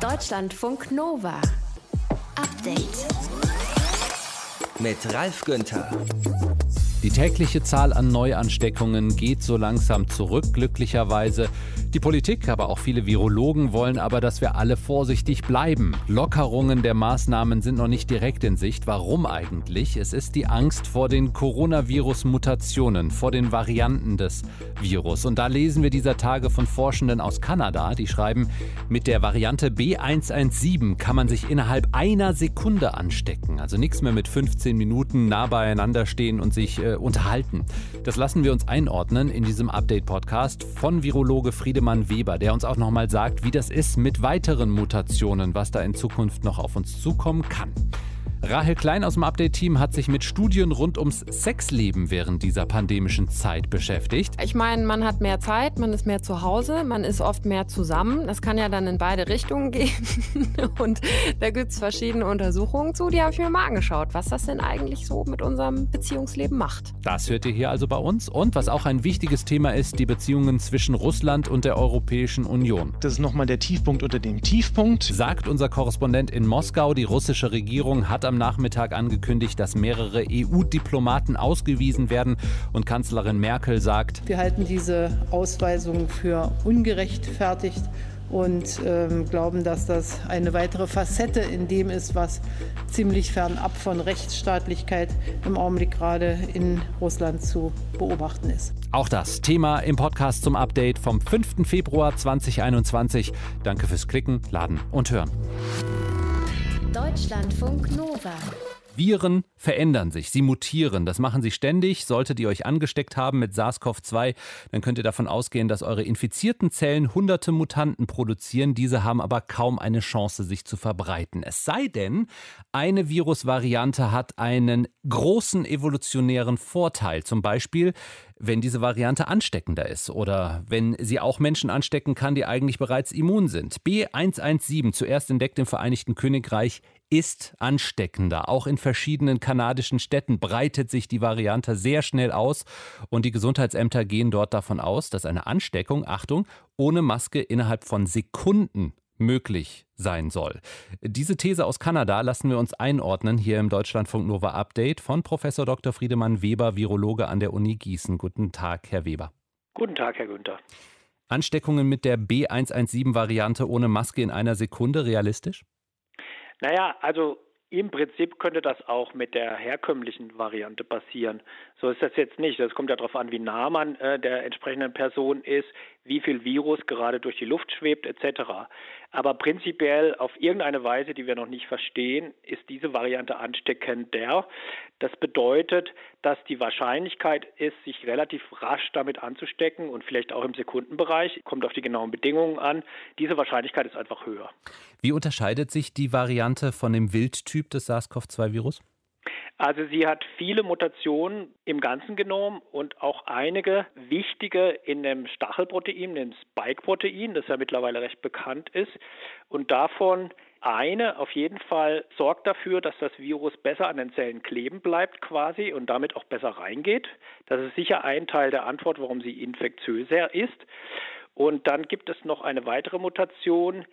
Deutschlandfunk Nova. Update. Mit Ralf Günther. Die tägliche Zahl an Neuansteckungen geht so langsam zurück, glücklicherweise. Die Politik, aber auch viele Virologen wollen aber, dass wir alle vorsichtig bleiben. Lockerungen der Maßnahmen sind noch nicht direkt in Sicht. Warum eigentlich? Es ist die Angst vor den Coronavirus-Mutationen, vor den Varianten des Virus. Und da lesen wir dieser Tage von Forschenden aus Kanada, die schreiben, mit der Variante B117 kann man sich innerhalb einer Sekunde anstecken. Also nichts mehr mit 15 Minuten nah beieinander stehen und sich äh, unterhalten. Das lassen wir uns einordnen in diesem Update-Podcast von Virologe Friedemann Weber, der uns auch nochmal sagt, wie das ist mit weiteren Mutationen, was da in Zukunft noch auf uns zukommen kann. Rahel Klein aus dem Update-Team hat sich mit Studien rund ums Sexleben während dieser pandemischen Zeit beschäftigt. Ich meine, man hat mehr Zeit, man ist mehr zu Hause, man ist oft mehr zusammen. Das kann ja dann in beide Richtungen gehen. Und da gibt es verschiedene Untersuchungen zu, die habe ich mir mal angeschaut, was das denn eigentlich so mit unserem Beziehungsleben macht. Das hört ihr hier also bei uns. Und was auch ein wichtiges Thema ist, die Beziehungen zwischen Russland und der Europäischen Union. Das ist nochmal der Tiefpunkt unter dem Tiefpunkt. Sagt unser Korrespondent in Moskau, die russische Regierung hat am Nachmittag angekündigt, dass mehrere EU-Diplomaten ausgewiesen werden. Und Kanzlerin Merkel sagt, wir halten diese Ausweisung für ungerechtfertigt und ähm, glauben, dass das eine weitere Facette in dem ist, was ziemlich fernab von Rechtsstaatlichkeit im Augenblick gerade in Russland zu beobachten ist. Auch das Thema im Podcast zum Update vom 5. Februar 2021. Danke fürs Klicken, Laden und Hören. Deutschlandfunk Nova. Viren verändern sich, sie mutieren. Das machen sie ständig. Solltet ihr euch angesteckt haben mit SARS-CoV-2, dann könnt ihr davon ausgehen, dass eure infizierten Zellen hunderte Mutanten produzieren. Diese haben aber kaum eine Chance, sich zu verbreiten. Es sei denn, eine Virusvariante hat einen großen evolutionären Vorteil. Zum Beispiel, wenn diese Variante ansteckender ist oder wenn sie auch Menschen anstecken kann, die eigentlich bereits immun sind. B117, zuerst entdeckt im Vereinigten Königreich, ist ansteckender. Auch in verschiedenen kanadischen Städten breitet sich die Variante sehr schnell aus und die Gesundheitsämter gehen dort davon aus, dass eine Ansteckung, Achtung, ohne Maske innerhalb von Sekunden möglich sein soll. Diese These aus Kanada lassen wir uns einordnen hier im Deutschlandfunk Nova Update von Professor Dr. Friedemann Weber, Virologe an der Uni Gießen. Guten Tag, Herr Weber. Guten Tag, Herr Günther. Ansteckungen mit der B117-Variante ohne Maske in einer Sekunde realistisch? Naja, also im Prinzip könnte das auch mit der herkömmlichen Variante passieren. So ist das jetzt nicht. Das kommt ja darauf an, wie nah man äh, der entsprechenden Person ist, wie viel Virus gerade durch die Luft schwebt etc. Aber prinzipiell auf irgendeine Weise, die wir noch nicht verstehen, ist diese Variante ansteckender. Das bedeutet, dass die Wahrscheinlichkeit ist, sich relativ rasch damit anzustecken und vielleicht auch im Sekundenbereich, kommt auf die genauen Bedingungen an, diese Wahrscheinlichkeit ist einfach höher. Wie unterscheidet sich die Variante von dem Wildtyp des SARS-CoV-2-Virus? Also sie hat viele Mutationen im ganzen Genom und auch einige wichtige in dem Stachelprotein, dem Spike-Protein, das ja mittlerweile recht bekannt ist. Und davon eine auf jeden Fall sorgt dafür, dass das Virus besser an den Zellen kleben bleibt quasi und damit auch besser reingeht. Das ist sicher ein Teil der Antwort, warum sie infektiöser ist. Und dann gibt es noch eine weitere Mutation,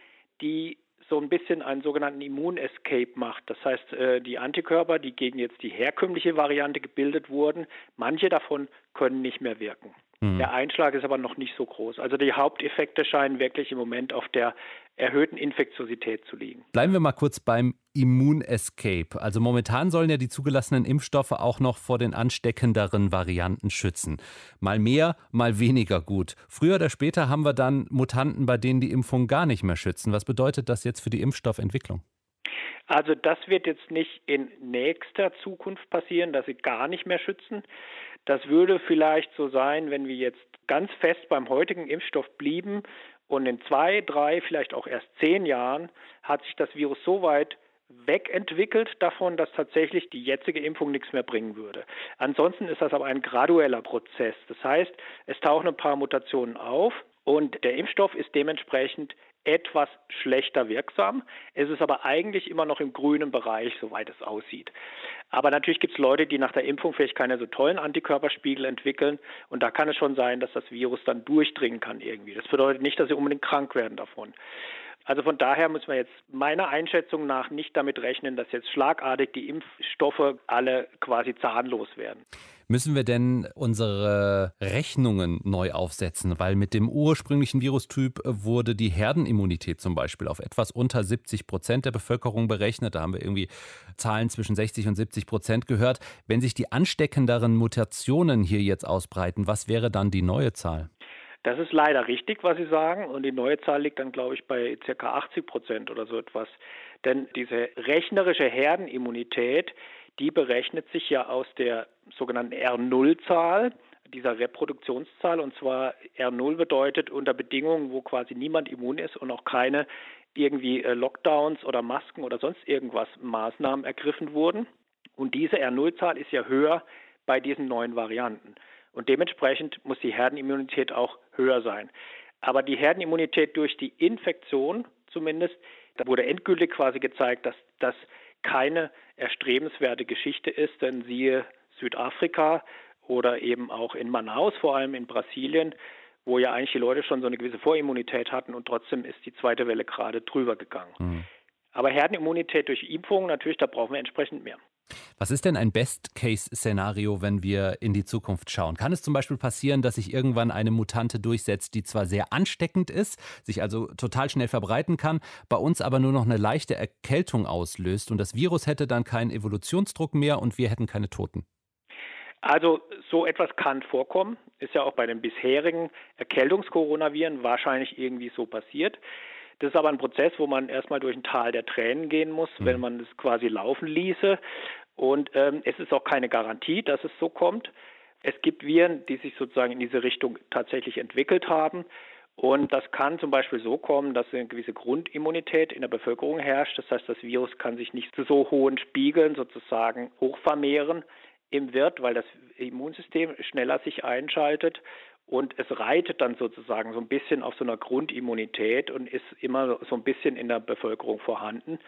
die so ein bisschen einen sogenannten Immun-Escape macht. Das heißt, äh, die Antikörper, die gegen jetzt die herkömmliche Variante gebildet wurden, manche davon können nicht mehr wirken. Mhm. Der Einschlag ist aber noch nicht so groß. Also die Haupteffekte scheinen wirklich im Moment auf der erhöhten Infektiosität zu liegen. Bleiben wir mal kurz beim Immun-Escape. Also momentan sollen ja die zugelassenen Impfstoffe auch noch vor den ansteckenderen Varianten schützen. Mal mehr, mal weniger gut. Früher oder später haben wir dann Mutanten, bei denen die Impfung gar nicht mehr schützen. Was bedeutet das jetzt für die Impfstoffentwicklung? Also das wird jetzt nicht in nächster Zukunft passieren, dass sie gar nicht mehr schützen. Das würde vielleicht so sein, wenn wir jetzt ganz fest beim heutigen Impfstoff blieben und in zwei, drei, vielleicht auch erst zehn Jahren hat sich das Virus so weit wegentwickelt davon, dass tatsächlich die jetzige Impfung nichts mehr bringen würde. Ansonsten ist das aber ein gradueller Prozess. Das heißt, es tauchen ein paar Mutationen auf und der Impfstoff ist dementsprechend etwas schlechter wirksam. Es ist aber eigentlich immer noch im grünen Bereich, soweit es aussieht. Aber natürlich gibt es Leute, die nach der Impfung vielleicht keine so tollen Antikörperspiegel entwickeln. Und da kann es schon sein, dass das Virus dann durchdringen kann irgendwie. Das bedeutet nicht, dass sie unbedingt krank werden davon. Also von daher müssen wir jetzt meiner Einschätzung nach nicht damit rechnen, dass jetzt schlagartig die Impfstoffe alle quasi zahnlos werden. Müssen wir denn unsere Rechnungen neu aufsetzen? Weil mit dem ursprünglichen Virustyp wurde die Herdenimmunität zum Beispiel auf etwas unter 70 Prozent der Bevölkerung berechnet. Da haben wir irgendwie Zahlen zwischen 60 und 70 Prozent gehört. Wenn sich die ansteckenderen Mutationen hier jetzt ausbreiten, was wäre dann die neue Zahl? Das ist leider richtig, was Sie sagen. Und die neue Zahl liegt dann, glaube ich, bei ca. 80 Prozent oder so etwas. Denn diese rechnerische Herdenimmunität, die berechnet sich ja aus der sogenannten R0-Zahl, dieser Reproduktionszahl. Und zwar R0 bedeutet unter Bedingungen, wo quasi niemand immun ist und auch keine irgendwie äh, Lockdowns oder Masken oder sonst irgendwas Maßnahmen ergriffen wurden. Und diese R0-Zahl ist ja höher bei diesen neuen Varianten. Und dementsprechend muss die Herdenimmunität auch höher sein. Aber die Herdenimmunität durch die Infektion zumindest, da wurde endgültig quasi gezeigt, dass das keine erstrebenswerte Geschichte ist, denn siehe Südafrika oder eben auch in Manaus, vor allem in Brasilien, wo ja eigentlich die Leute schon so eine gewisse Vorimmunität hatten und trotzdem ist die zweite Welle gerade drüber gegangen. Mhm. Aber Herdenimmunität durch Impfung, natürlich, da brauchen wir entsprechend mehr. Was ist denn ein Best-Case-Szenario, wenn wir in die Zukunft schauen? Kann es zum Beispiel passieren, dass sich irgendwann eine Mutante durchsetzt, die zwar sehr ansteckend ist, sich also total schnell verbreiten kann, bei uns aber nur noch eine leichte Erkältung auslöst und das Virus hätte dann keinen Evolutionsdruck mehr und wir hätten keine Toten? Also so etwas kann vorkommen, ist ja auch bei den bisherigen Erkältungskoronaviren wahrscheinlich irgendwie so passiert. Das ist aber ein Prozess, wo man erstmal durch ein Tal der Tränen gehen muss, mhm. wenn man es quasi laufen ließe. Und ähm, es ist auch keine Garantie, dass es so kommt. Es gibt Viren, die sich sozusagen in diese Richtung tatsächlich entwickelt haben. Und das kann zum Beispiel so kommen, dass eine gewisse Grundimmunität in der Bevölkerung herrscht. Das heißt, das Virus kann sich nicht zu so hohen Spiegeln sozusagen hochvermehren im Wirt, weil das Immunsystem schneller sich einschaltet und es reitet dann sozusagen so ein bisschen auf so einer Grundimmunität und ist immer so ein bisschen in der Bevölkerung vorhanden,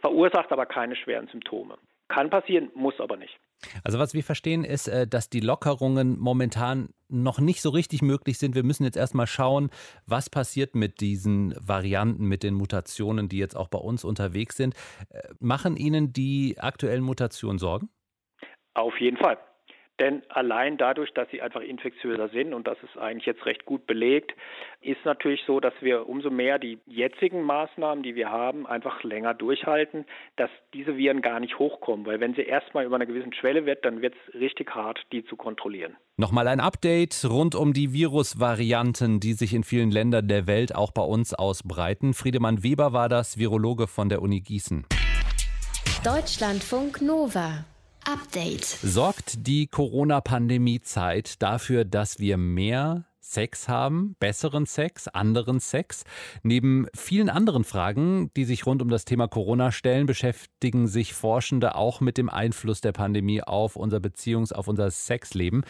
verursacht aber keine schweren Symptome. Kann passieren, muss aber nicht. Also was wir verstehen ist, äh, dass die Lockerungen momentan noch nicht so richtig möglich sind. Wir müssen jetzt erstmal schauen, was passiert mit diesen Varianten, mit den Mutationen, die jetzt auch bei uns unterwegs sind. Äh, machen Ihnen die aktuellen Mutationen Sorgen? Auf jeden Fall. Denn allein dadurch, dass sie einfach infektiöser sind, und das ist eigentlich jetzt recht gut belegt, ist natürlich so, dass wir umso mehr die jetzigen Maßnahmen, die wir haben, einfach länger durchhalten, dass diese Viren gar nicht hochkommen. Weil wenn sie erstmal über einer gewissen Schwelle wird, dann wird es richtig hart, die zu kontrollieren. Nochmal ein Update rund um die Virusvarianten, die sich in vielen Ländern der Welt auch bei uns ausbreiten. Friedemann Weber war das, Virologe von der Uni Gießen. Deutschlandfunk Nova. Update. Sorgt die Corona-Pandemie-Zeit dafür, dass wir mehr Sex haben, besseren Sex, anderen Sex. Neben vielen anderen Fragen, die sich rund um das Thema Corona stellen, beschäftigen sich Forschende auch mit dem Einfluss der Pandemie auf unser Beziehungs-, auf unser Sexleben.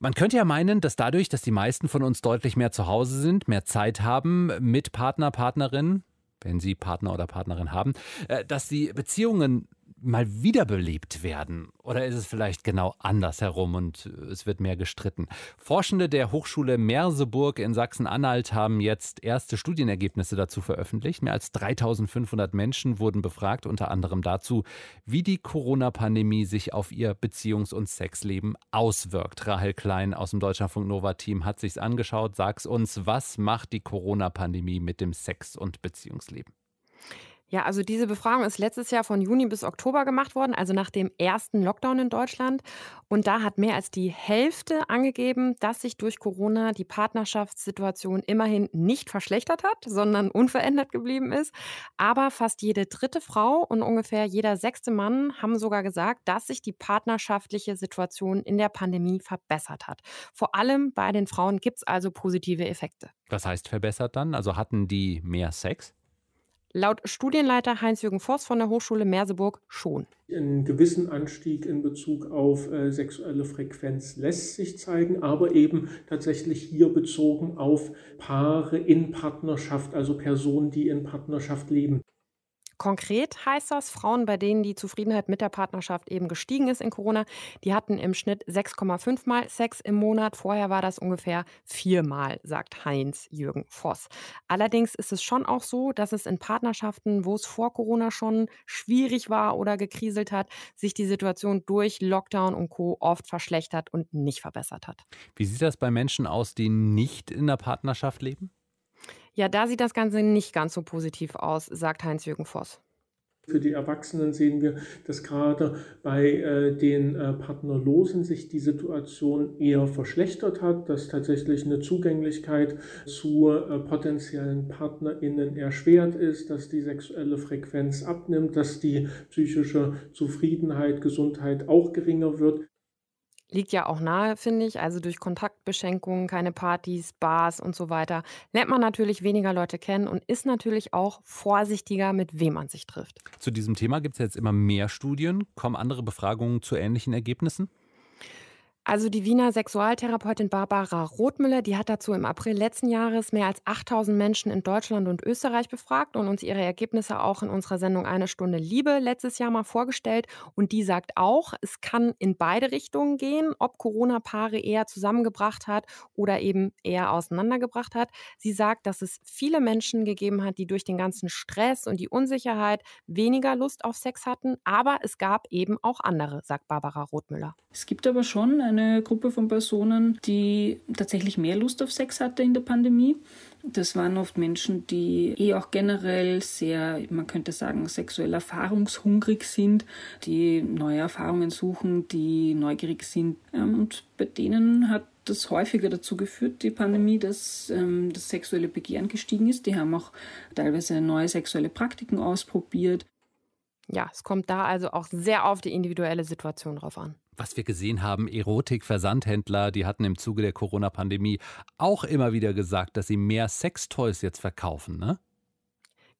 Man könnte ja meinen, dass dadurch, dass die meisten von uns deutlich mehr zu Hause sind, mehr Zeit haben mit Partner, Partnerin, wenn sie Partner oder Partnerin haben, äh, dass die Beziehungen mal wiederbelebt werden? Oder ist es vielleicht genau andersherum und es wird mehr gestritten? Forschende der Hochschule Merseburg in Sachsen-Anhalt haben jetzt erste Studienergebnisse dazu veröffentlicht. Mehr als 3500 Menschen wurden befragt, unter anderem dazu, wie die Corona-Pandemie sich auf ihr Beziehungs- und Sexleben auswirkt. Rahel Klein aus dem Deutschlandfunk Nova-Team hat sich's angeschaut. Sag's uns, was macht die Corona-Pandemie mit dem Sex- und Beziehungsleben? Ja, also diese Befragung ist letztes Jahr von Juni bis Oktober gemacht worden, also nach dem ersten Lockdown in Deutschland. Und da hat mehr als die Hälfte angegeben, dass sich durch Corona die Partnerschaftssituation immerhin nicht verschlechtert hat, sondern unverändert geblieben ist. Aber fast jede dritte Frau und ungefähr jeder sechste Mann haben sogar gesagt, dass sich die partnerschaftliche Situation in der Pandemie verbessert hat. Vor allem bei den Frauen gibt es also positive Effekte. Was heißt verbessert dann? Also hatten die mehr Sex? Laut Studienleiter Heinz-Jürgen Voss von der Hochschule Merseburg schon. Einen gewissen Anstieg in Bezug auf äh, sexuelle Frequenz lässt sich zeigen, aber eben tatsächlich hier bezogen auf Paare in Partnerschaft, also Personen, die in Partnerschaft leben. Konkret heißt das, Frauen, bei denen die Zufriedenheit mit der Partnerschaft eben gestiegen ist in Corona, die hatten im Schnitt 6,5 Mal Sex im Monat. Vorher war das ungefähr viermal, sagt Heinz-Jürgen Voss. Allerdings ist es schon auch so, dass es in Partnerschaften, wo es vor Corona schon schwierig war oder gekriselt hat, sich die Situation durch Lockdown und Co. oft verschlechtert und nicht verbessert hat. Wie sieht das bei Menschen aus, die nicht in der Partnerschaft leben? Ja, da sieht das Ganze nicht ganz so positiv aus, sagt Heinz-Jürgen Voss. Für die Erwachsenen sehen wir, dass gerade bei äh, den äh, Partnerlosen sich die Situation eher verschlechtert hat, dass tatsächlich eine Zugänglichkeit zu äh, potenziellen PartnerInnen erschwert ist, dass die sexuelle Frequenz abnimmt, dass die psychische Zufriedenheit, Gesundheit auch geringer wird. Liegt ja auch nahe, finde ich. Also durch Kontaktbeschränkungen, keine Partys, Bars und so weiter, lernt man natürlich weniger Leute kennen und ist natürlich auch vorsichtiger, mit wem man sich trifft. Zu diesem Thema gibt es jetzt immer mehr Studien. Kommen andere Befragungen zu ähnlichen Ergebnissen? Also die Wiener Sexualtherapeutin Barbara Rothmüller, die hat dazu im April letzten Jahres mehr als 8000 Menschen in Deutschland und Österreich befragt und uns ihre Ergebnisse auch in unserer Sendung Eine Stunde Liebe letztes Jahr mal vorgestellt. Und die sagt auch, es kann in beide Richtungen gehen, ob Corona Paare eher zusammengebracht hat oder eben eher auseinandergebracht hat. Sie sagt, dass es viele Menschen gegeben hat, die durch den ganzen Stress und die Unsicherheit weniger Lust auf Sex hatten. Aber es gab eben auch andere, sagt Barbara Rothmüller. Es gibt aber schon eine Gruppe von Personen, die tatsächlich mehr Lust auf Sex hatte in der Pandemie. Das waren oft Menschen, die eh auch generell sehr, man könnte sagen, sexuell erfahrungshungrig sind, die neue Erfahrungen suchen, die neugierig sind. Ähm, und bei denen hat das häufiger dazu geführt, die Pandemie, dass ähm, das sexuelle Begehren gestiegen ist. Die haben auch teilweise neue sexuelle Praktiken ausprobiert. Ja, es kommt da also auch sehr auf die individuelle Situation drauf an was wir gesehen haben, Erotik-Versandhändler, die hatten im Zuge der Corona-Pandemie auch immer wieder gesagt, dass sie mehr Sextoys jetzt verkaufen, ne?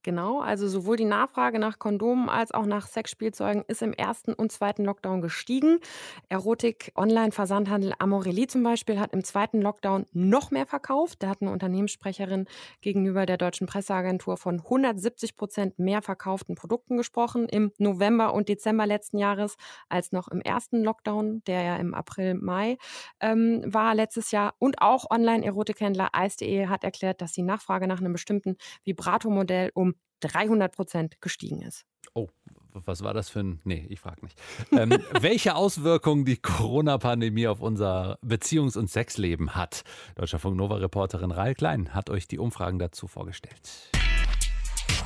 Genau, also sowohl die Nachfrage nach Kondomen als auch nach Sexspielzeugen ist im ersten und zweiten Lockdown gestiegen. Erotik-Online-Versandhandel Amorelli zum Beispiel hat im zweiten Lockdown noch mehr verkauft. Da hat eine Unternehmenssprecherin gegenüber der deutschen Presseagentur von 170 Prozent mehr verkauften Produkten gesprochen im November und Dezember letzten Jahres als noch im ersten Lockdown, der ja im April, Mai ähm, war letztes Jahr. Und auch Online-Erotikhändler Ice.de hat erklärt, dass die Nachfrage nach einem bestimmten Vibrato-Modell um 300 Prozent gestiegen ist. Oh, was war das für ein. Nee, ich frage nicht. Ähm, welche Auswirkungen die Corona-Pandemie auf unser Beziehungs- und Sexleben hat? Deutscher Funk Nova-Reporterin Rail Klein hat euch die Umfragen dazu vorgestellt.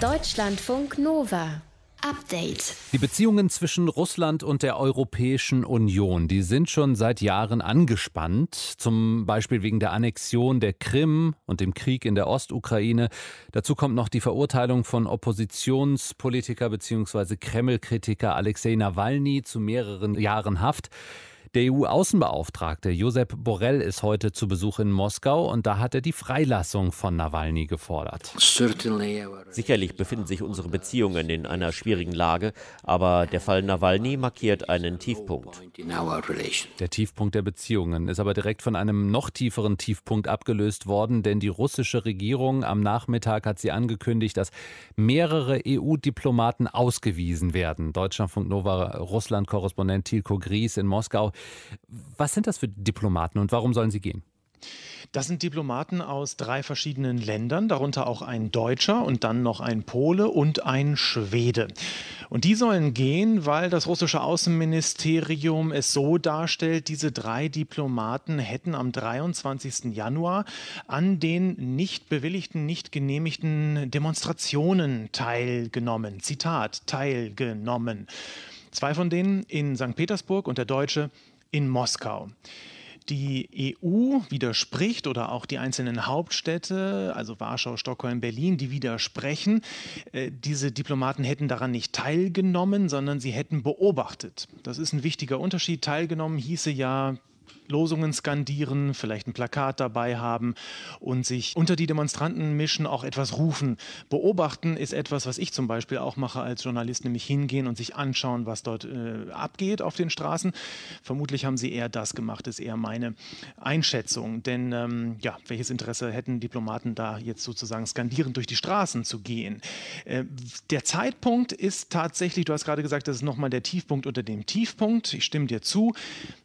Deutschlandfunk Nova. Update. Die Beziehungen zwischen Russland und der Europäischen Union, die sind schon seit Jahren angespannt, zum Beispiel wegen der Annexion der Krim und dem Krieg in der Ostukraine. Dazu kommt noch die Verurteilung von Oppositionspolitiker bzw. Kreml-Kritiker Alexei Nawalny zu mehreren Jahren Haft. Der EU-Außenbeauftragte Josep Borrell ist heute zu Besuch in Moskau und da hat er die Freilassung von Nawalny gefordert. Sicherlich befinden sich unsere Beziehungen in einer schwierigen Lage, aber der Fall Nawalny markiert einen Tiefpunkt. Der Tiefpunkt der Beziehungen ist aber direkt von einem noch tieferen Tiefpunkt abgelöst worden, denn die russische Regierung am Nachmittag hat sie angekündigt, dass mehrere EU-Diplomaten ausgewiesen werden. Deutschlandfunk Nova Russland-Korrespondent Tilko Gries in Moskau. Was sind das für Diplomaten und warum sollen sie gehen? Das sind Diplomaten aus drei verschiedenen Ländern, darunter auch ein Deutscher und dann noch ein Pole und ein Schwede. Und die sollen gehen, weil das russische Außenministerium es so darstellt, diese drei Diplomaten hätten am 23. Januar an den nicht bewilligten, nicht genehmigten Demonstrationen teilgenommen. Zitat, teilgenommen. Zwei von denen in St. Petersburg und der Deutsche in Moskau. Die EU widerspricht oder auch die einzelnen Hauptstädte, also Warschau, Stockholm, Berlin, die widersprechen. Äh, diese Diplomaten hätten daran nicht teilgenommen, sondern sie hätten beobachtet. Das ist ein wichtiger Unterschied. Teilgenommen hieße ja Losungen skandieren, vielleicht ein Plakat dabei haben und sich unter die Demonstranten mischen, auch etwas rufen. Beobachten ist etwas, was ich zum Beispiel auch mache als Journalist, nämlich hingehen und sich anschauen, was dort äh, abgeht auf den Straßen. Vermutlich haben sie eher das gemacht, ist eher meine Einschätzung. Denn ähm, ja, welches Interesse hätten Diplomaten da jetzt sozusagen skandierend durch die Straßen zu gehen? Äh, der Zeitpunkt ist tatsächlich, du hast gerade gesagt, das ist nochmal der Tiefpunkt unter dem Tiefpunkt. Ich stimme dir zu,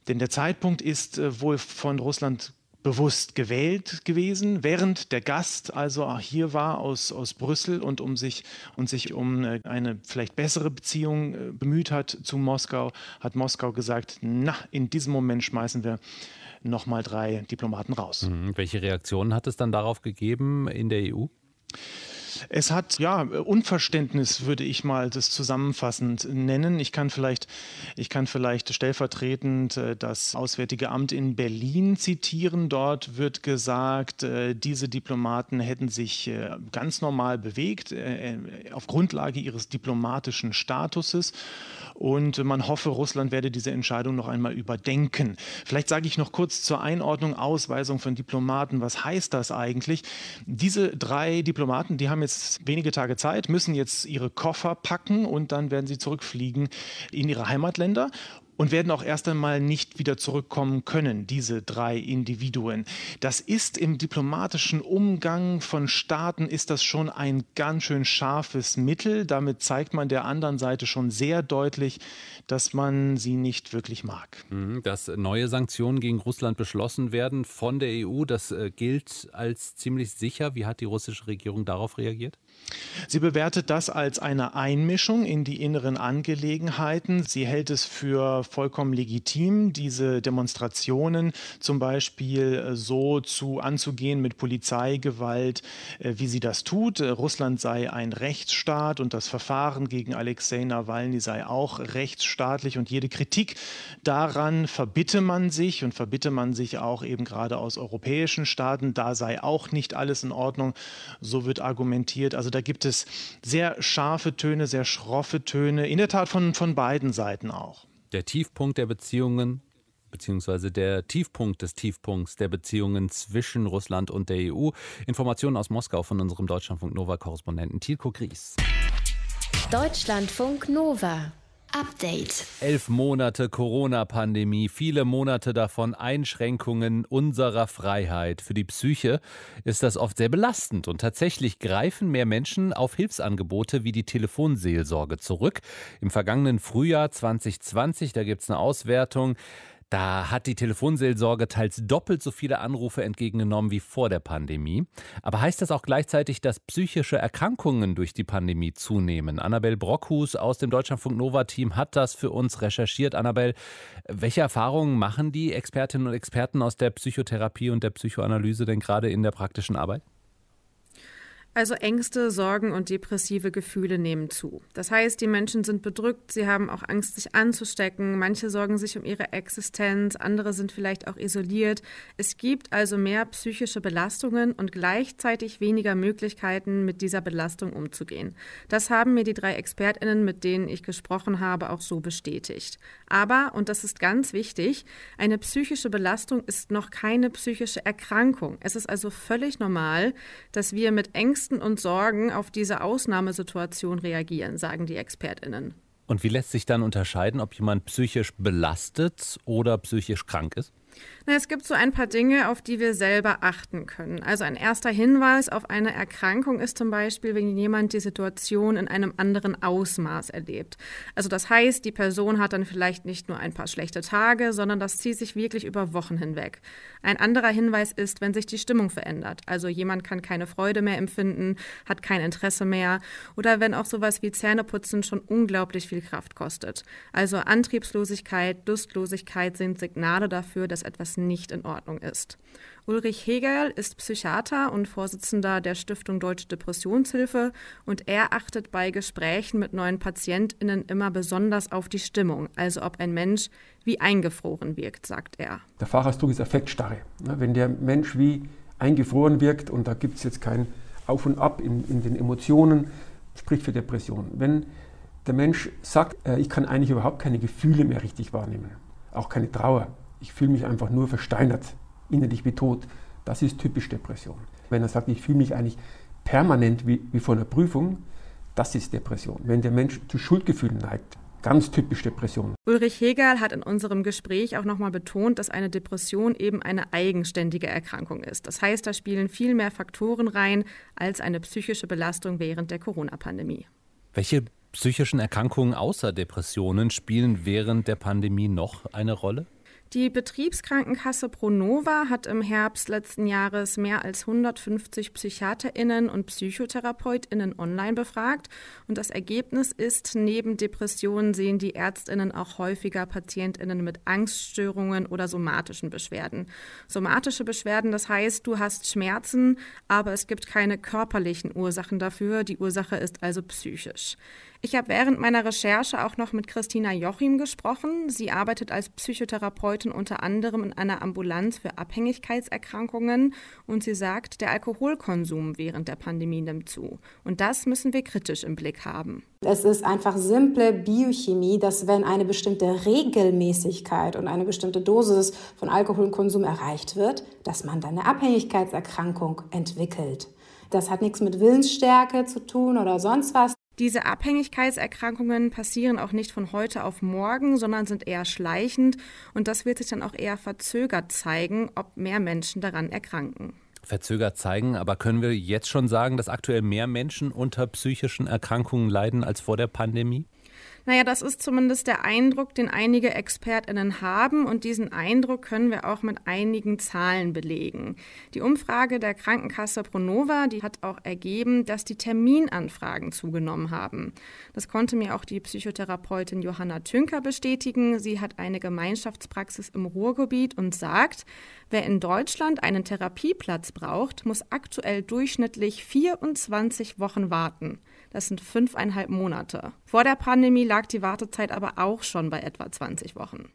denn der Zeitpunkt ist äh, wohl von Russland bewusst gewählt gewesen, während der Gast also hier war aus, aus Brüssel und um sich und sich um äh, eine vielleicht bessere Beziehung äh, bemüht hat zu Moskau, hat Moskau gesagt, na, in diesem Moment schmeißen wir nochmal drei Diplomaten raus. Mhm. Welche Reaktionen hat es dann darauf gegeben in der EU? Es hat ja Unverständnis, würde ich mal das zusammenfassend nennen. Ich kann vielleicht, ich kann vielleicht stellvertretend äh, das Auswärtige Amt in Berlin zitieren. Dort wird gesagt, äh, diese Diplomaten hätten sich äh, ganz normal bewegt auf Grundlage ihres diplomatischen Statuses und man hoffe, Russland werde diese Entscheidung noch einmal überdenken. Vielleicht sage ich noch kurz zur Einordnung, Ausweisung von Diplomaten. Was heißt das eigentlich? Diese drei Diplomaten, die haben jetzt wenige Tage Zeit, müssen jetzt ihre Koffer packen und dann werden sie zurückfliegen in ihre Heimatländer und werden auch erst einmal nicht wieder zurückkommen können, diese drei Individuen. Das ist im diplomatischen Umgang von Staaten ist das schon ein ganz schön scharfes Mittel. Damit zeigt man der anderen Seite schon sehr deutlich, dass man sie nicht wirklich mag. Mhm, dass neue Sanktionen gegen Russland beschlossen werden von der EU, das äh, gilt als ziemlich sicher. Wie hat die russische Regierung darauf reagiert? Sie bewertet das als eine Einmischung in die inneren Angelegenheiten. Sie hält es für vollkommen legitim, diese Demonstrationen zum Beispiel äh, so zu anzugehen mit Polizeigewalt, äh, wie sie das tut. Äh, Russland sei ein Rechtsstaat und das Verfahren gegen Alexei Nawalny sei auch rechtsstaatlich und jede Kritik daran verbitte man sich und verbitte man sich auch eben gerade aus europäischen Staaten. Da sei auch nicht alles in Ordnung. So wird argumentiert. Also da gibt es sehr scharfe Töne, sehr schroffe Töne, in der Tat von, von beiden Seiten auch. Der Tiefpunkt der Beziehungen beziehungsweise der Tiefpunkt des Tiefpunkts der Beziehungen zwischen Russland und der EU. Informationen aus Moskau von unserem Deutschlandfunk Nova-Korrespondenten Tilko Gries. Deutschlandfunk Nova. Update. Elf Monate Corona-Pandemie, viele Monate davon Einschränkungen unserer Freiheit. Für die Psyche ist das oft sehr belastend und tatsächlich greifen mehr Menschen auf Hilfsangebote wie die Telefonseelsorge zurück. Im vergangenen Frühjahr 2020, da gibt es eine Auswertung, da hat die Telefonseelsorge teils doppelt so viele Anrufe entgegengenommen wie vor der Pandemie. Aber heißt das auch gleichzeitig, dass psychische Erkrankungen durch die Pandemie zunehmen? Annabel Brockhus aus dem Deutschlandfunk Nova Team hat das für uns recherchiert. Annabel, welche Erfahrungen machen die Expertinnen und Experten aus der Psychotherapie und der Psychoanalyse denn gerade in der praktischen Arbeit? Also Ängste, Sorgen und depressive Gefühle nehmen zu. Das heißt, die Menschen sind bedrückt, sie haben auch Angst, sich anzustecken, manche sorgen sich um ihre Existenz, andere sind vielleicht auch isoliert. Es gibt also mehr psychische Belastungen und gleichzeitig weniger Möglichkeiten, mit dieser Belastung umzugehen. Das haben mir die drei Expertinnen, mit denen ich gesprochen habe, auch so bestätigt. Aber, und das ist ganz wichtig, eine psychische Belastung ist noch keine psychische Erkrankung. Es ist also völlig normal, dass wir mit Ängsten Ängsten und Sorgen auf diese Ausnahmesituation reagieren, sagen die Expertinnen. Und wie lässt sich dann unterscheiden, ob jemand psychisch belastet oder psychisch krank ist? Na, es gibt so ein paar Dinge, auf die wir selber achten können. Also ein erster Hinweis auf eine Erkrankung ist zum Beispiel, wenn jemand die Situation in einem anderen Ausmaß erlebt. Also das heißt, die Person hat dann vielleicht nicht nur ein paar schlechte Tage, sondern das zieht sich wirklich über Wochen hinweg. Ein anderer Hinweis ist, wenn sich die Stimmung verändert. Also jemand kann keine Freude mehr empfinden, hat kein Interesse mehr oder wenn auch sowas wie Zähneputzen schon unglaublich viel Kraft kostet. Also Antriebslosigkeit, Lustlosigkeit sind Signale dafür, dass etwas nicht in Ordnung ist. Ulrich Hegel ist Psychiater und Vorsitzender der Stiftung Deutsche Depressionshilfe und er achtet bei Gesprächen mit neuen PatientInnen immer besonders auf die Stimmung, also ob ein Mensch wie eingefroren wirkt, sagt er. Der Fachausdruck ist Affektstarre. Wenn der Mensch wie eingefroren wirkt und da gibt es jetzt kein Auf und Ab in, in den Emotionen, spricht für Depression. Wenn der Mensch sagt, äh, ich kann eigentlich überhaupt keine Gefühle mehr richtig wahrnehmen, auch keine Trauer, ich fühle mich einfach nur versteinert, innerlich wie tot, das ist typisch Depression. Wenn er sagt, ich fühle mich eigentlich permanent wie, wie vor einer Prüfung, das ist Depression. Wenn der Mensch zu Schuldgefühlen neigt, ganz typisch Depression. Ulrich Hegel hat in unserem Gespräch auch nochmal betont, dass eine Depression eben eine eigenständige Erkrankung ist. Das heißt, da spielen viel mehr Faktoren rein als eine psychische Belastung während der Corona-Pandemie. Welche psychischen Erkrankungen außer Depressionen spielen während der Pandemie noch eine Rolle? Die Betriebskrankenkasse Pronova hat im Herbst letzten Jahres mehr als 150 PsychiaterInnen und PsychotherapeutInnen online befragt. Und das Ergebnis ist, neben Depressionen sehen die ÄrztInnen auch häufiger PatientInnen mit Angststörungen oder somatischen Beschwerden. Somatische Beschwerden, das heißt, du hast Schmerzen, aber es gibt keine körperlichen Ursachen dafür. Die Ursache ist also psychisch. Ich habe während meiner Recherche auch noch mit Christina Jochim gesprochen. Sie arbeitet als Psychotherapeutin unter anderem in einer Ambulanz für Abhängigkeitserkrankungen und sie sagt, der Alkoholkonsum während der Pandemie nimmt zu. Und das müssen wir kritisch im Blick haben. Es ist einfach simple Biochemie, dass wenn eine bestimmte Regelmäßigkeit und eine bestimmte Dosis von Alkoholkonsum erreicht wird, dass man dann eine Abhängigkeitserkrankung entwickelt. Das hat nichts mit Willensstärke zu tun oder sonst was. Diese Abhängigkeitserkrankungen passieren auch nicht von heute auf morgen, sondern sind eher schleichend und das wird sich dann auch eher verzögert zeigen, ob mehr Menschen daran erkranken. Verzögert zeigen, aber können wir jetzt schon sagen, dass aktuell mehr Menschen unter psychischen Erkrankungen leiden als vor der Pandemie? Naja, das ist zumindest der Eindruck, den einige ExpertInnen haben und diesen Eindruck können wir auch mit einigen Zahlen belegen. Die Umfrage der Krankenkasse Pronova, die hat auch ergeben, dass die Terminanfragen zugenommen haben. Das konnte mir auch die Psychotherapeutin Johanna Tünker bestätigen. Sie hat eine Gemeinschaftspraxis im Ruhrgebiet und sagt, wer in Deutschland einen Therapieplatz braucht, muss aktuell durchschnittlich 24 Wochen warten. Das sind fünfeinhalb Monate. Vor der Pandemie lag die Wartezeit aber auch schon bei etwa 20 Wochen.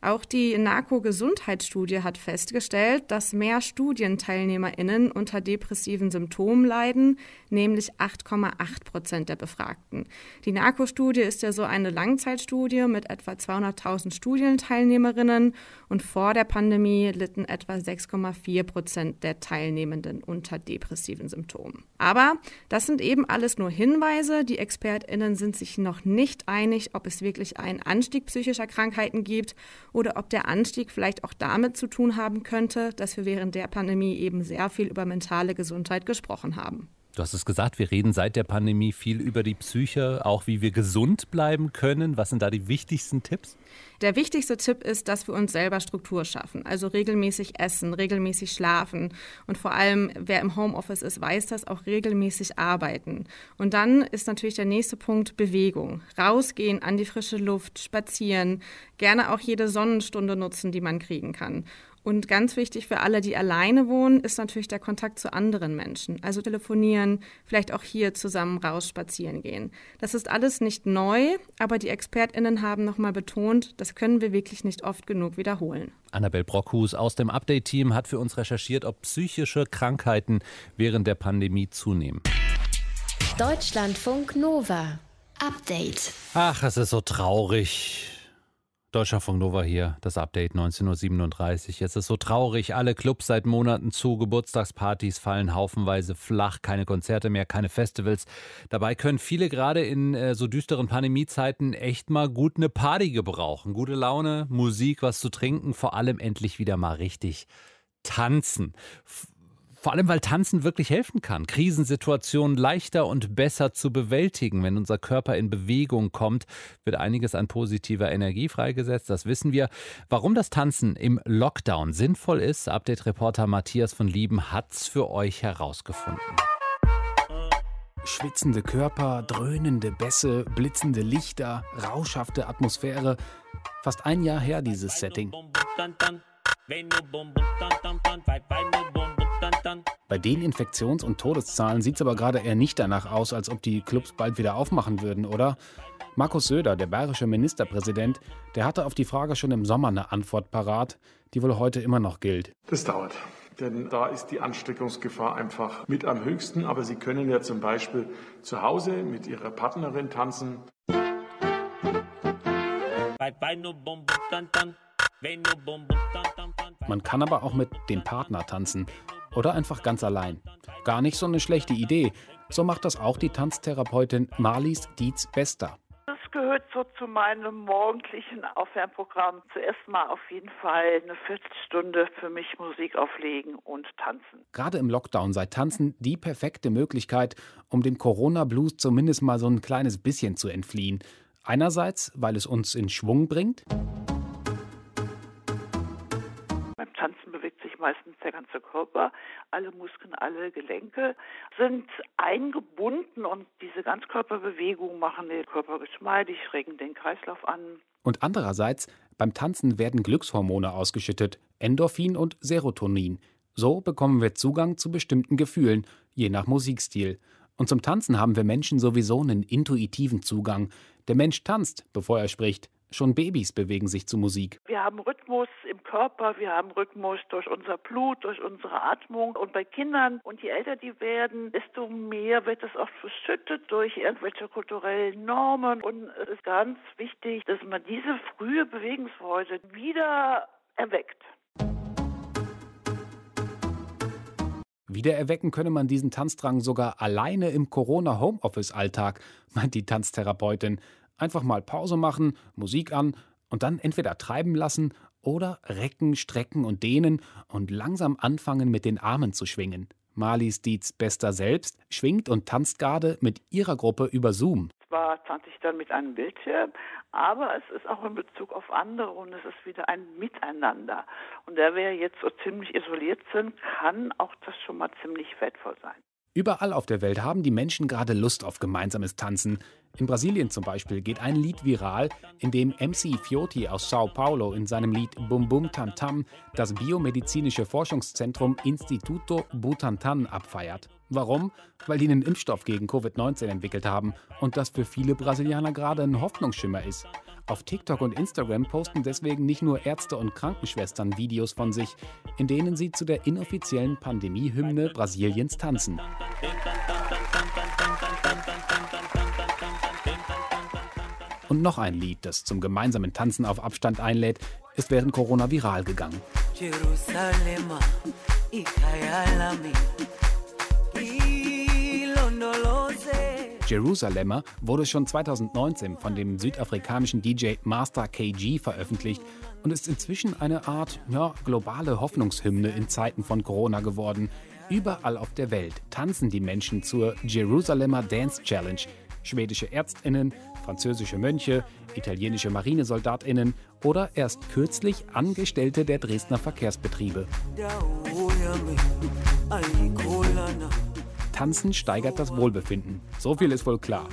Auch die NARCO-Gesundheitsstudie hat festgestellt, dass mehr StudienteilnehmerInnen unter depressiven Symptomen leiden, nämlich 8,8 Prozent der Befragten. Die NARCO-Studie ist ja so eine Langzeitstudie mit etwa 200.000 Studienteilnehmerinnen und vor der Pandemie litten etwa 6,4 Prozent der Teilnehmenden unter depressiven Symptomen. Aber das sind eben alles nur Hinweise. Die ExpertInnen sind sich noch nicht einig, ob es wirklich einen Anstieg psychischer Krankheiten gibt oder ob der Anstieg vielleicht auch damit zu tun haben könnte, dass wir während der Pandemie eben sehr viel über mentale Gesundheit gesprochen haben. Du hast es gesagt, wir reden seit der Pandemie viel über die Psyche, auch wie wir gesund bleiben können. Was sind da die wichtigsten Tipps? Der wichtigste Tipp ist, dass wir uns selber Struktur schaffen, also regelmäßig essen, regelmäßig schlafen und vor allem, wer im Homeoffice ist, weiß das, auch regelmäßig arbeiten. Und dann ist natürlich der nächste Punkt Bewegung. Rausgehen an die frische Luft, spazieren, gerne auch jede Sonnenstunde nutzen, die man kriegen kann. Und ganz wichtig für alle, die alleine wohnen, ist natürlich der Kontakt zu anderen Menschen. Also telefonieren, vielleicht auch hier zusammen raus spazieren gehen. Das ist alles nicht neu, aber die ExpertInnen haben nochmal betont, das können wir wirklich nicht oft genug wiederholen. Annabel Brockhus aus dem Update-Team hat für uns recherchiert, ob psychische Krankheiten während der Pandemie zunehmen. Deutschlandfunk Nova. Update. Ach, es ist so traurig. Deutschlandfunk Nova hier, das Update 19.37 Uhr. Jetzt ist so traurig, alle Clubs seit Monaten zu, Geburtstagspartys fallen haufenweise flach, keine Konzerte mehr, keine Festivals. Dabei können viele gerade in äh, so düsteren Pandemiezeiten echt mal gut eine Party gebrauchen. Gute Laune, Musik, was zu trinken, vor allem endlich wieder mal richtig tanzen. Vor allem, weil Tanzen wirklich helfen kann, Krisensituationen leichter und besser zu bewältigen. Wenn unser Körper in Bewegung kommt, wird einiges an positiver Energie freigesetzt. Das wissen wir. Warum das Tanzen im Lockdown sinnvoll ist, Update-Reporter Matthias von Lieben hat's für euch herausgefunden. Schwitzende Körper, dröhnende Bässe, blitzende Lichter, rauschhafte Atmosphäre. Fast ein Jahr her dieses Setting. Bei den Infektions- und Todeszahlen sieht es aber gerade eher nicht danach aus, als ob die Clubs bald wieder aufmachen würden, oder? Markus Söder, der bayerische Ministerpräsident, der hatte auf die Frage schon im Sommer eine Antwort parat, die wohl heute immer noch gilt. Das dauert. Denn da ist die Ansteckungsgefahr einfach mit am höchsten. Aber Sie können ja zum Beispiel zu Hause mit Ihrer Partnerin tanzen. Man kann aber auch mit dem Partner tanzen oder einfach ganz allein. Gar nicht so eine schlechte Idee. So macht das auch die Tanztherapeutin Marlies Dietz Bester. Das gehört so zu meinem morgendlichen Aufwärmprogramm. Zuerst mal auf jeden Fall eine Viertelstunde für mich Musik auflegen und tanzen. Gerade im Lockdown sei Tanzen die perfekte Möglichkeit, um dem Corona-Blues zumindest mal so ein kleines bisschen zu entfliehen. Einerseits, weil es uns in Schwung bringt. Meistens der ganze Körper, alle Muskeln, alle Gelenke sind eingebunden und diese Ganzkörperbewegungen machen den Körper geschmeidig, regen den Kreislauf an. Und andererseits, beim Tanzen werden Glückshormone ausgeschüttet, Endorphin und Serotonin. So bekommen wir Zugang zu bestimmten Gefühlen, je nach Musikstil. Und zum Tanzen haben wir Menschen sowieso einen intuitiven Zugang. Der Mensch tanzt, bevor er spricht. Schon Babys bewegen sich zu Musik. Wir haben Rhythmus im Körper, wir haben Rhythmus durch unser Blut, durch unsere Atmung. Und bei Kindern, und je älter die werden, desto mehr wird es oft verschüttet durch irgendwelche kulturellen Normen. Und es ist ganz wichtig, dass man diese frühe Bewegungsfreude wieder erweckt. Wiedererwecken könne man diesen Tanzdrang sogar alleine im Corona-Homeoffice-Alltag, meint die Tanztherapeutin. Einfach mal Pause machen, Musik an und dann entweder treiben lassen oder recken, strecken und dehnen und langsam anfangen mit den Armen zu schwingen. Marlies Dietz Bester selbst schwingt und tanzt gerade mit ihrer Gruppe über Zoom. Zwar tanze ich dann mit einem Bildschirm, aber es ist auch in Bezug auf andere und es ist wieder ein Miteinander. Und da wir jetzt so ziemlich isoliert sind, kann auch das schon mal ziemlich wertvoll sein. Überall auf der Welt haben die Menschen gerade Lust auf gemeinsames Tanzen. In Brasilien zum Beispiel geht ein Lied viral, in dem MC Fiotti aus Sao Paulo in seinem Lied Bum Bum Tam Tam das biomedizinische Forschungszentrum Instituto Butantan abfeiert. Warum? Weil die einen Impfstoff gegen Covid-19 entwickelt haben und das für viele Brasilianer gerade ein Hoffnungsschimmer ist. Auf TikTok und Instagram posten deswegen nicht nur Ärzte und Krankenschwestern Videos von sich, in denen sie zu der inoffiziellen Pandemiehymne Brasiliens tanzen. Und noch ein Lied, das zum gemeinsamen Tanzen auf Abstand einlädt, ist während Corona viral gegangen. Jerusalem, Jerusalemer wurde schon 2019 von dem südafrikanischen DJ Master KG veröffentlicht und ist inzwischen eine Art ja, globale Hoffnungshymne in Zeiten von Corona geworden. Überall auf der Welt tanzen die Menschen zur Jerusalemer Dance Challenge. Schwedische Ärztinnen, französische Mönche, italienische Marinesoldatinnen oder erst kürzlich Angestellte der Dresdner Verkehrsbetriebe. Tanzen steigert das Wohlbefinden. So viel ist wohl klar.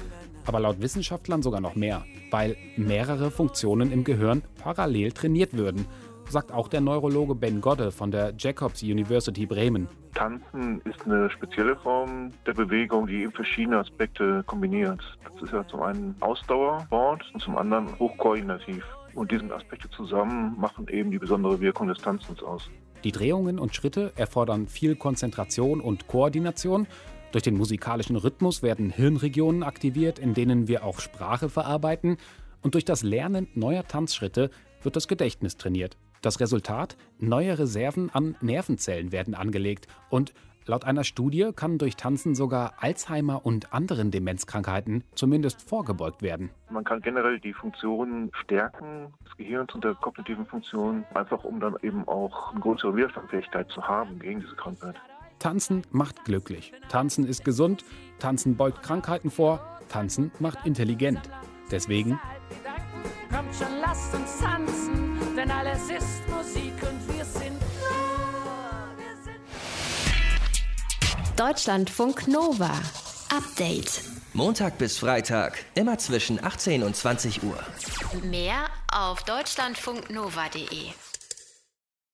Aber laut Wissenschaftlern sogar noch mehr, weil mehrere Funktionen im Gehirn parallel trainiert würden, sagt auch der Neurologe Ben Godde von der Jacobs University Bremen. Tanzen ist eine spezielle Form der Bewegung, die eben verschiedene Aspekte kombiniert. Das ist ja zum einen Ausdauersport und zum anderen hochkoordinativ. Und diese Aspekte zusammen machen eben die besondere Wirkung des Tanzens aus. Die Drehungen und Schritte erfordern viel Konzentration und Koordination. Durch den musikalischen Rhythmus werden Hirnregionen aktiviert, in denen wir auch Sprache verarbeiten. Und durch das Lernen neuer Tanzschritte wird das Gedächtnis trainiert. Das Resultat? Neue Reserven an Nervenzellen werden angelegt und Laut einer Studie kann durch Tanzen sogar Alzheimer und anderen Demenzkrankheiten zumindest vorgebeugt werden. Man kann generell die Funktionen stärken des Gehirns und der kognitiven Funktionen, einfach um dann eben auch eine größere Widerstandsfähigkeit zu haben gegen diese Krankheit. Tanzen macht glücklich. Tanzen ist gesund. Tanzen beugt Krankheiten vor. Tanzen macht intelligent. Deswegen. Kommt schon, lasst uns tanzen, denn alles ist Musik und wir sind. Deutschlandfunk Nova. Update. Montag bis Freitag, immer zwischen 18 und 20 Uhr. Mehr auf deutschlandfunknova.de.